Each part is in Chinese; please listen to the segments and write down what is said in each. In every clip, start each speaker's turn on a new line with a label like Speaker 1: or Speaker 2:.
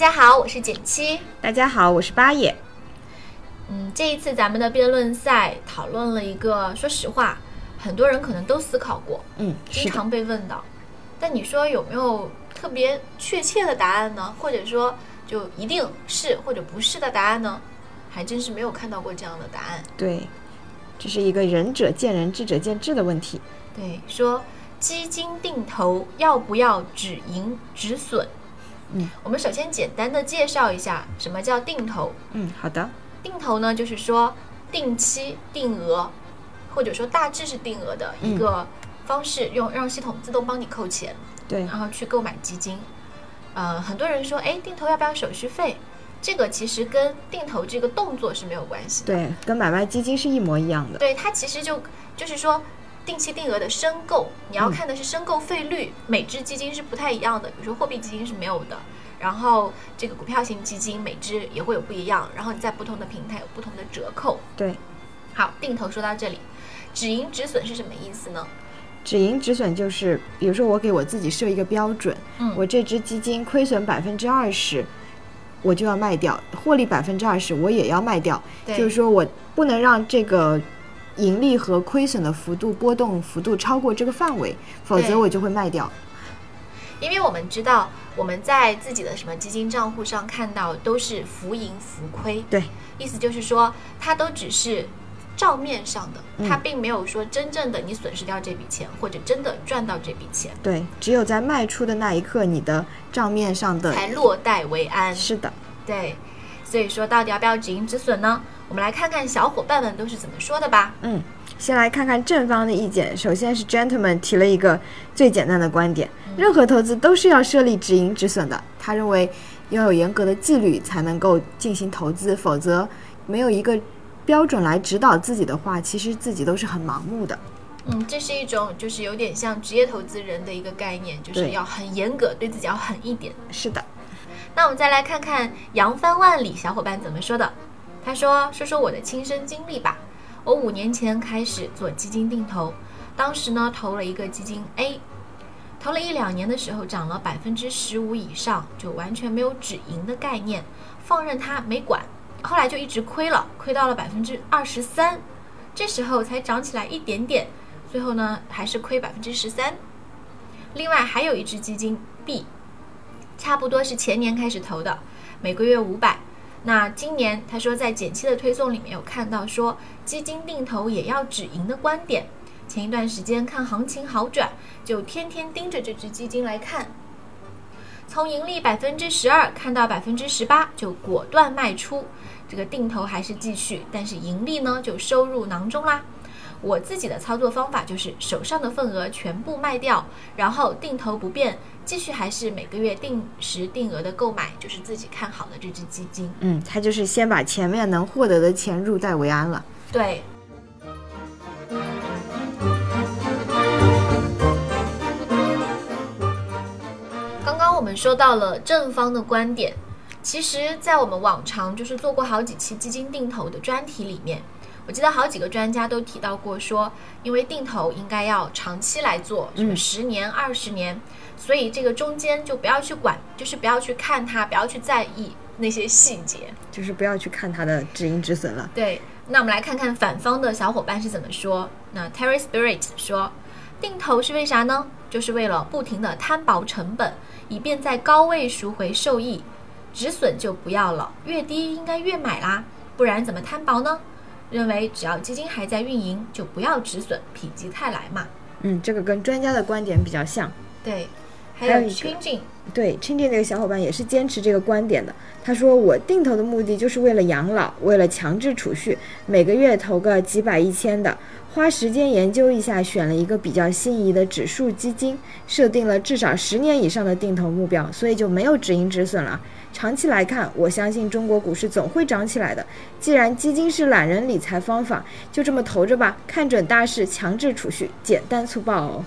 Speaker 1: 家好，我是简七。
Speaker 2: 大家好，我是八爷。
Speaker 1: 嗯，这一次咱们的辩论赛讨论了一个，说实话，很多人可能都思考过，
Speaker 2: 嗯，
Speaker 1: 经常被问到。但你说有没有特别确切的答案呢？或者说就一定是或者不是的答案呢？还真是没有看到过这样的答案。
Speaker 2: 对，这是一个仁者见仁，智者见智的问题。
Speaker 1: 对，说基金定投要不要止盈止损？
Speaker 2: 嗯，
Speaker 1: 我们首先简单的介绍一下什么叫定投。
Speaker 2: 嗯，好的。
Speaker 1: 定投呢，就是说定期定额，或者说大致是定额的一个方式，用让系统自动帮你扣钱，
Speaker 2: 对，
Speaker 1: 然后去购买基金。呃，很多人说，哎，定投要不要手续费？这个其实跟定投这个动作是没有关系的。
Speaker 2: 对，跟买卖基金是一模一样的。
Speaker 1: 对，它其实就就是说。定期定额的申购，你要看的是申购费率，每只基金是不太一样的。比如说货币基金是没有的，然后这个股票型基金每只也会有不一样，然后你在不同的平台有不同的折扣。
Speaker 2: 对，
Speaker 1: 好，定投说到这里，止盈止损是什么意思呢？
Speaker 2: 止盈止损就是，比如说我给我自己设一个标准，
Speaker 1: 嗯，
Speaker 2: 我这只基金亏损百分之二十，我就要卖掉；获利百分之二十，我也要卖掉。就是说我不能让这个。盈利和亏损的幅度波动幅度超过这个范围，否则我就会卖掉。
Speaker 1: 因为我们知道我们在自己的什么基金账户上看到都是浮盈浮亏，
Speaker 2: 对，
Speaker 1: 意思就是说它都只是账面上的，它并没有说真正的你损失掉这笔钱或者真的赚到这笔钱。
Speaker 2: 对，只有在卖出的那一刻，你的账面上的
Speaker 1: 才落袋为安。
Speaker 2: 是的，
Speaker 1: 对，所以说到底要不要止盈止损呢？我们来看看小伙伴们都是怎么说的吧。
Speaker 2: 嗯，先来看看正方的意见。首先是 Gentleman 提了一个最简单的观点：任何投资都是要设立止盈止损的。他认为要有严格的纪律才能够进行投资，否则没有一个标准来指导自己的话，其实自己都是很盲目的。
Speaker 1: 嗯，这是一种就是有点像职业投资人的一个概念，就是要很严格，对自己要狠一点。
Speaker 2: 是的。
Speaker 1: 那我们再来看看扬帆万里小伙伴怎么说的。他说：“说说我的亲身经历吧。我五年前开始做基金定投，当时呢投了一个基金 A，投了一两年的时候涨了百分之十五以上，就完全没有止盈的概念，放任它没管。后来就一直亏了，亏到了百分之二十三，这时候才涨起来一点点，最后呢还是亏百分之十三。另外还有一只基金 B，差不多是前年开始投的，每个月五百。”那今年他说在减期的推送里面有看到说基金定投也要止盈的观点。前一段时间看行情好转，就天天盯着这只基金来看。从盈利百分之十二看到百分之十八，就果断卖出。这个定投还是继续，但是盈利呢就收入囊中啦。我自己的操作方法就是手上的份额全部卖掉，然后定投不变。继续还是每个月定时定额的购买，就是自己看好的这只基金。
Speaker 2: 嗯，他就是先把前面能获得的钱入袋为安了。
Speaker 1: 对。刚刚我们说到了正方的观点，其实，在我们往常就是做过好几期基金定投的专题里面，我记得好几个专家都提到过，说因为定投应该要长期来做，什么十年、二十年。所以这个中间就不要去管，就是不要去看它，不要去在意那些细节，
Speaker 2: 就是不要去看它的止盈止损了。
Speaker 1: 对，那我们来看看反方的小伙伴是怎么说。那 Terry Spirit 说，定投是为啥呢？就是为了不停的摊薄成本，以便在高位赎回受益，止损就不要了，越低应该越买啦，不然怎么摊薄呢？认为只要基金还在运营，就不要止损，否极泰来嘛。
Speaker 2: 嗯，这个跟专家的观点比较像。
Speaker 1: 对。还有
Speaker 2: 还有一个
Speaker 1: changing，
Speaker 2: 对，清静那个小伙伴也是坚持这个观点的。他说：“我定投的目的就是为了养老，为了强制储蓄，每个月投个几百一千的，花时间研究一下，选了一个比较心仪的指数基金，设定了至少十年以上的定投目标，所以就没有止盈止损了。长期来看，我相信中国股市总会涨起来的。既然基金是懒人理财方法，就这么投着吧，看准大势，强制储蓄，简单粗暴哦。”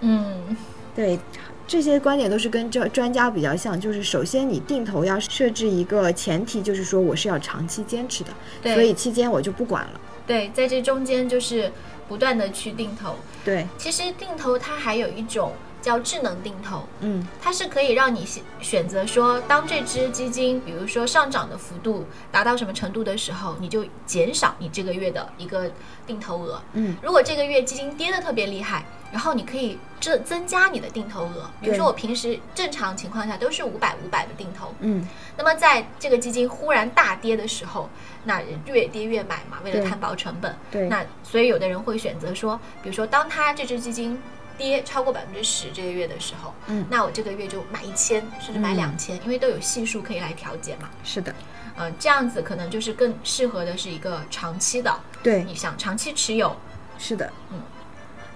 Speaker 1: 嗯，
Speaker 2: 对，这些观点都是跟这专家比较像，就是首先你定投要设置一个前提，就是说我是要长期坚持的，
Speaker 1: 对
Speaker 2: 所以期间我就不管了。
Speaker 1: 对，在这中间就是不断的去定投。
Speaker 2: 对，
Speaker 1: 其实定投它还有一种叫智能定投，
Speaker 2: 嗯，
Speaker 1: 它是可以让你选选择说，当这只基金比如说上涨的幅度达到什么程度的时候，你就减少你这个月的一个定投额。
Speaker 2: 嗯，
Speaker 1: 如果这个月基金跌的特别厉害，然后你可以增增加你的定投额。比如说我平时正常情况下都是五百五百的定投，
Speaker 2: 嗯，
Speaker 1: 那么在这个基金忽然大跌的时候，那越跌越买嘛，为了摊薄成本。
Speaker 2: 对，
Speaker 1: 那所以有的人会选择说，比如说当它这只基金跌超过百分之十这个月的时候，
Speaker 2: 嗯
Speaker 1: 那我这个月就买一千，甚至买
Speaker 2: 嗯
Speaker 1: 两千、因为都有系数可以来调节嘛。
Speaker 2: 是的，
Speaker 1: 嗯、这样子可能就是更适合的是一个长期的，
Speaker 2: 对，
Speaker 1: 你想长期持有，
Speaker 2: 是的，
Speaker 1: 嗯。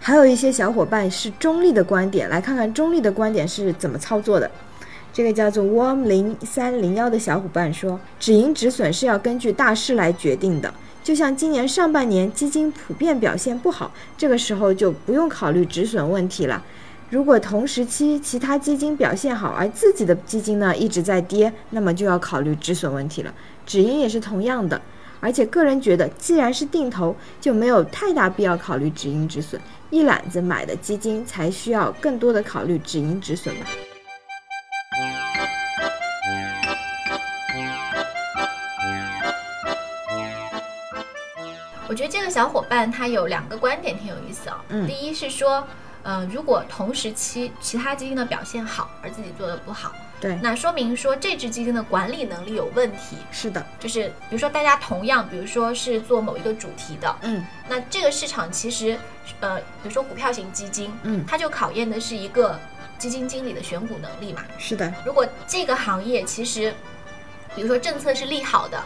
Speaker 2: 还有一些小伙伴是中立的观点，来看看中立的观点是怎么操作的。这个叫做 Warm 零三零幺的小伙伴说，止盈止损是要根据大势来决定的。就像今年上半年基金普遍表现不好，这个时候就不用考虑止损问题了。如果同时期其他基金表现好，而自己的基金呢一直在跌，那么就要考虑止损问题了。止盈也是同样的。而且个人觉得，既然是定投，就没有太大必要考虑止盈止损，一揽子买的基金才需要更多的考虑止盈止损吧。
Speaker 1: 个小伙伴他有两个观点挺有意思啊、
Speaker 2: 嗯
Speaker 1: 第一是说，呃，如果同时期其他基金的表现好，而自己做的不好，
Speaker 2: 对，
Speaker 1: 那说明说这只基金的管理能力有问题。
Speaker 2: 是的，
Speaker 1: 就是比如说大家同样，比如说是做某一个主题的，
Speaker 2: 嗯
Speaker 1: 那这个市场其实，呃，比如说股票型基金，
Speaker 2: 嗯，
Speaker 1: 它就考验的是一个基金经理的选股能力嘛。
Speaker 2: 是的，
Speaker 1: 如果这个行业其实，比如说政策是利好的，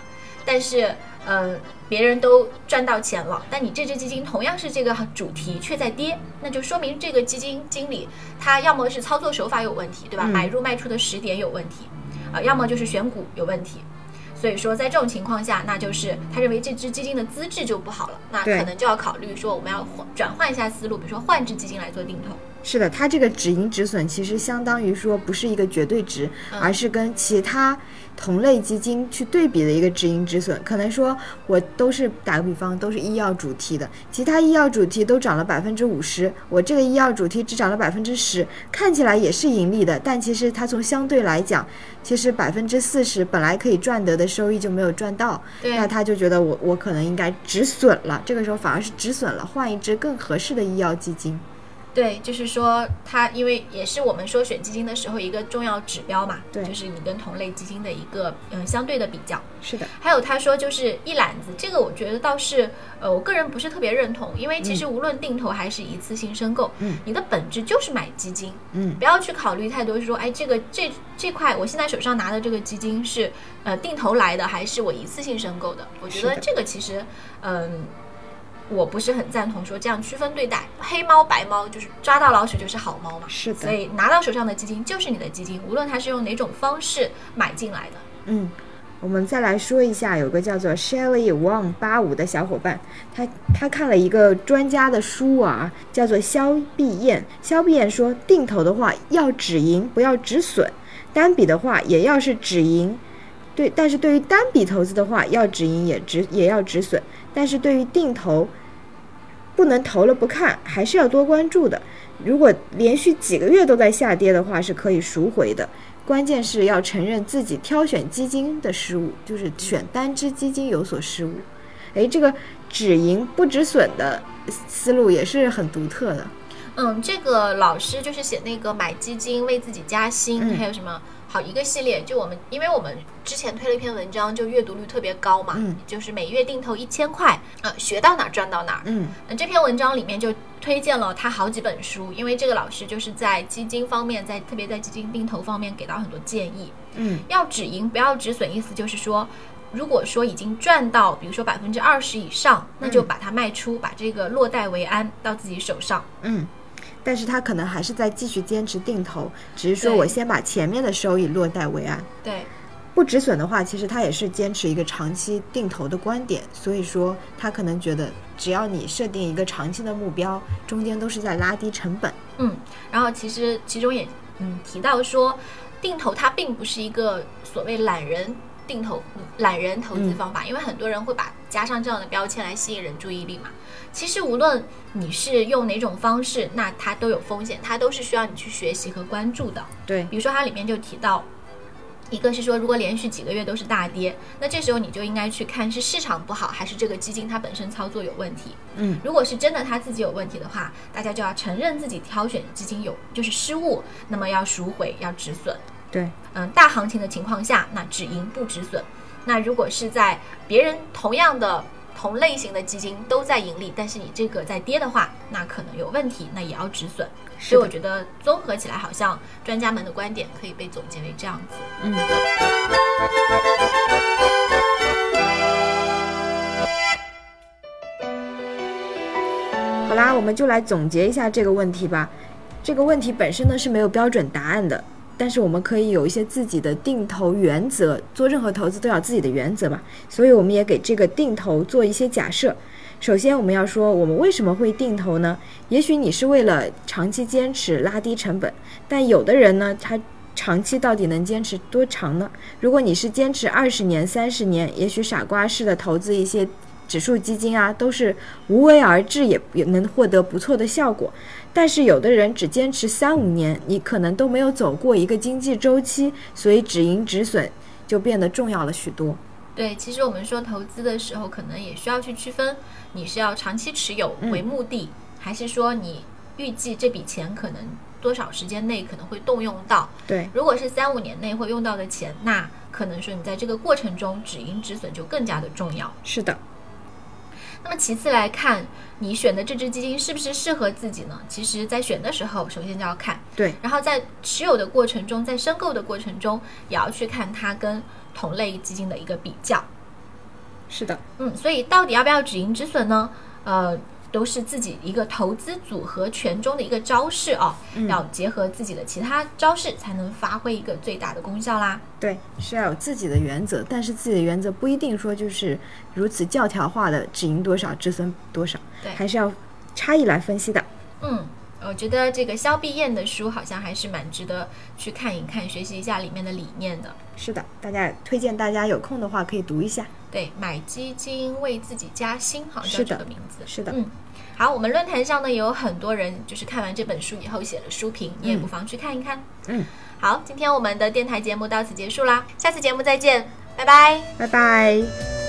Speaker 1: 但是呃别人都赚到钱了，但你这只基金同样是这个主题却在跌，那就说明这个基金经理他要么是操作手法有问题，对吧？
Speaker 2: 嗯
Speaker 1: 买入卖出的时点有问题，啊、要么就是选股有问题。所以说，在这种情况下，那就是他认为这只基金的资质就不好了，那可能就要考虑说，我们要换转换一下思路，比如说换只基金来做定投。
Speaker 2: 是的，它这个止盈止损其实相当于说不是一个绝对值，
Speaker 1: 嗯
Speaker 2: 而是跟其他同类基金去对比的一个止盈止损。可能说我都是打个比方，都是医药主题的，其他医药主题都涨了百分之五十，我这个医药主题只涨了百分之十，看起来也是盈利的，但其实它从相对来讲，其实百分之四十本来可以赚得的收益就没有赚到，那他就觉得我我可能应该止损了，这个时候反而是止损了，换一只更合适的医药基金。
Speaker 1: 对，就是说它因为也是我们说选基金的时候一个重要指标嘛，
Speaker 2: 对
Speaker 1: 就是你跟同类基金的一个嗯相对的比较。
Speaker 2: 是的，
Speaker 1: 还有他说就是一揽子，这个我觉得倒是呃我个人不是特别认同，因为其实无论定投还是一次性申购，
Speaker 2: 嗯，
Speaker 1: 你的本质就是买基金，
Speaker 2: 嗯
Speaker 1: 不要去考虑太多，说哎这个这这块我现在手上拿的这个基金是呃定投来的还是我一次性申购的？我觉得这个其实嗯。我不是很赞同说这样区分对待，黑猫白猫就是抓到老鼠就是好猫嘛。
Speaker 2: 是的
Speaker 1: 所以拿到手上的基金就是你的基金，无论它是用哪种方式买进来的。
Speaker 2: 嗯，我们再来说一下，有个叫做 Shelly Wang 八五的小伙伴，他他看了一个专家的书啊，叫做肖碧燕。肖碧燕说，定投的话要止盈，不要止损；单笔的话也要是止盈。对，但是对于单笔投资的话，要止盈也止也要止损，但是对于定投，不能投了不看，还是要多关注的。如果连续几个月都在下跌的话，是可以赎回的。关键是要承认自己挑选基金的失误，就是选单只基金有所失误。诶，这个止盈不止损的思路也是很独特的。
Speaker 1: 嗯，这个老师就是写那个买基金为自己加薪，
Speaker 2: 嗯
Speaker 1: 还有什么好一个系列，就我们因为我们之前推了一篇文章，就阅读率特别高嘛，
Speaker 2: 嗯
Speaker 1: 就是每月定投一千块，呃，学到哪儿赚到哪儿。
Speaker 2: 嗯
Speaker 1: 那这篇文章里面就推荐了他好几本书，因为这个老师就是在基金方面，在特别在基金定投方面给到很多建议。
Speaker 2: 嗯，
Speaker 1: 要止盈，不要止损，意思就是说，如果说已经赚到，比如说百分之二十以上，那就把它卖出，把这个落袋为安到自己手上。
Speaker 2: 嗯，但是他可能还是在继续坚持定投，只是说我先把前面的收益落袋为安。
Speaker 1: 对，
Speaker 2: 不止损的话，其实他也是坚持一个长期定投的观点，所以说他可能觉得，只要你设定一个长期的目标，中间都是在拉低成本。
Speaker 1: 嗯，然后其实其中也嗯提到说，定投它并不是一个所谓懒人定投、懒人投资方法，因为很多人会把加上这样的标签来吸引人注意力嘛。其实无论你是用哪种方式，那它都有风险，它都是需要你去学习和关注的。
Speaker 2: 对，
Speaker 1: 比如说它里面就提到。一个是说，如果连续几个月都是大跌，那这时候你就应该去看是市场不好，还是这个基金它本身操作有问题。
Speaker 2: 嗯，
Speaker 1: 如果是真的它自己有问题的话，大家就要承认自己挑选基金有就是失误，那么要赎回，要止损。
Speaker 2: 对，
Speaker 1: 嗯，大行情的情况下，那止盈不止损。那如果是在别人同样的同类型的基金都在盈利，但是你这个在跌的话，那可能有问题，那也要止损。所以我觉得综合起来，好像专家们的观点可以被总结为这样子。
Speaker 2: 嗯。好啦，我们就来总结一下这个问题吧。这个问题本身呢是没有标准答案的，但是我们可以有一些自己的定投原则，做任何投资都要自己的原则嘛。所以我们也给这个定投做一些假设。首先，我们要说我们为什么会定投呢？也许你是为了长期坚持拉低成本，但有的人呢，他长期到底能坚持多长呢？如果你是坚持二十年、三十年，也许傻瓜式的投资一些指数基金啊，都是无为而治，也也能获得不错的效果。但是有的人只坚持三五年，你可能都没有走过一个经济周期，所以止盈止损就变得重要了许多。
Speaker 1: 对，其实我们说投资的时候，可能也需要去区分，你是要长期持有为目的，还是说你预计这笔钱可能多少时间内可能会动用到。
Speaker 2: 对，
Speaker 1: 如果是三五年内会用到的钱，那可能说你在这个过程中止盈止损就更加的重要。
Speaker 2: 是的，
Speaker 1: 那么其次来看，你选的这只基金是不是适合自己呢？其实，在选的时候，首先就要看，
Speaker 2: 对，
Speaker 1: 然后在持有的过程中，在申购的过程中，也要去看它跟同类基金的一个比较。
Speaker 2: 是的，
Speaker 1: 嗯，所以到底要不要止盈止损呢？呃，都是自己一个投资组合拳中的一个招式啊，
Speaker 2: 嗯
Speaker 1: 要结合自己的其他招式，才能发挥一个最大的功效啦。
Speaker 2: 对，是要有自己的原则，但是自己的原则不一定说就是如此教条化的只赢多少止损多少，
Speaker 1: 对
Speaker 2: 还是要差异来分析的。
Speaker 1: 嗯，我觉得这个肖碧燕的书好像还是蛮值得去看一看，学习一下里面的理念的。
Speaker 2: 是的，大家推荐大家有空的话可以读一下。
Speaker 1: 对，买基金为自己加薪，好像
Speaker 2: 是
Speaker 1: 这个名字。
Speaker 2: 是的
Speaker 1: 嗯，好，我们论坛上呢也有很多人就是看完这本书以后写了书评，你也不妨去看一看。
Speaker 2: 嗯，
Speaker 1: 好，今天我们的电台节目到此结束啦，下次节目再见，拜拜。
Speaker 2: 拜拜。